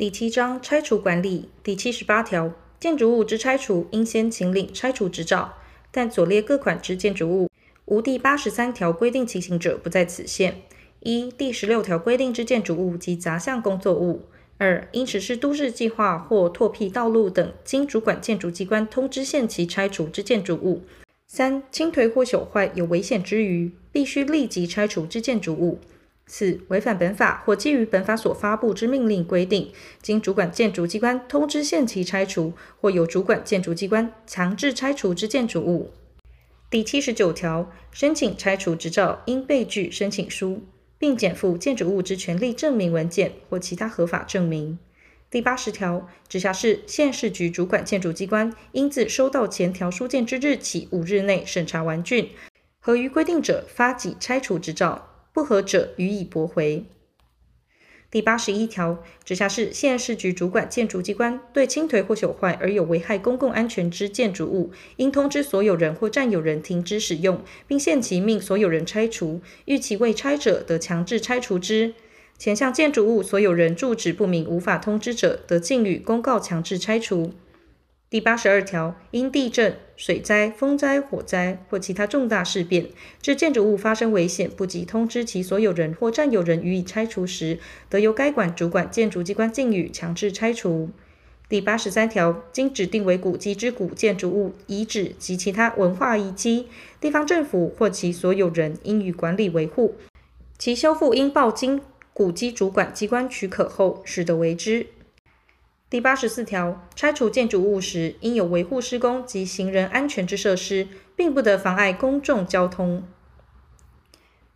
第七章拆除管理第七十八条，建筑物之拆除应先请领拆除执照，但左列各款之建筑物，无第八十三条规定情形者，不在此限。一、第十六条规定之建筑物及杂项工作物；二、因实施都市计划或拓辟道路等，经主管建筑机关通知限期拆除之建筑物；三、倾颓或朽坏有危险之余，必须立即拆除之建筑物。四、违反本法或基于本法所发布之命令规定，经主管建筑机关通知限期拆除，或由主管建筑机关强制拆除之建筑物。第七十九条，申请拆除执照应备具申请书，并检附建筑物之权利证明文件或其他合法证明。第八十条，直辖市、县市局主管建筑机关应自收到前条书件之日起五日内审查完竣，合于规定者发给拆除执照。不合者予以驳回。第八十一条，直辖市、县市局主管建筑机关对倾颓或朽坏而有危害公共安全之建筑物，应通知所有人或占有人停止使用，并限期命所有人拆除。逾期未拆者，得强制拆除之。前项建筑物所有人住址不明，无法通知者，得径予公告强制拆除。第八十二条，因地震、水灾、风灾、火灾或其他重大事变，致建筑物发生危险，不及通知其所有人或占有人予以拆除时，得由该管主管建筑机关径予强制拆除。第八十三条，经指定为古迹之古建筑物、遗址及其他文化遗迹，地方政府或其所有人应予管理维护，其修复应报经古迹主管机关许可后，始得为之。第八十四条，拆除建筑物时，应有维护施工及行人安全之设施，并不得妨碍公众交通。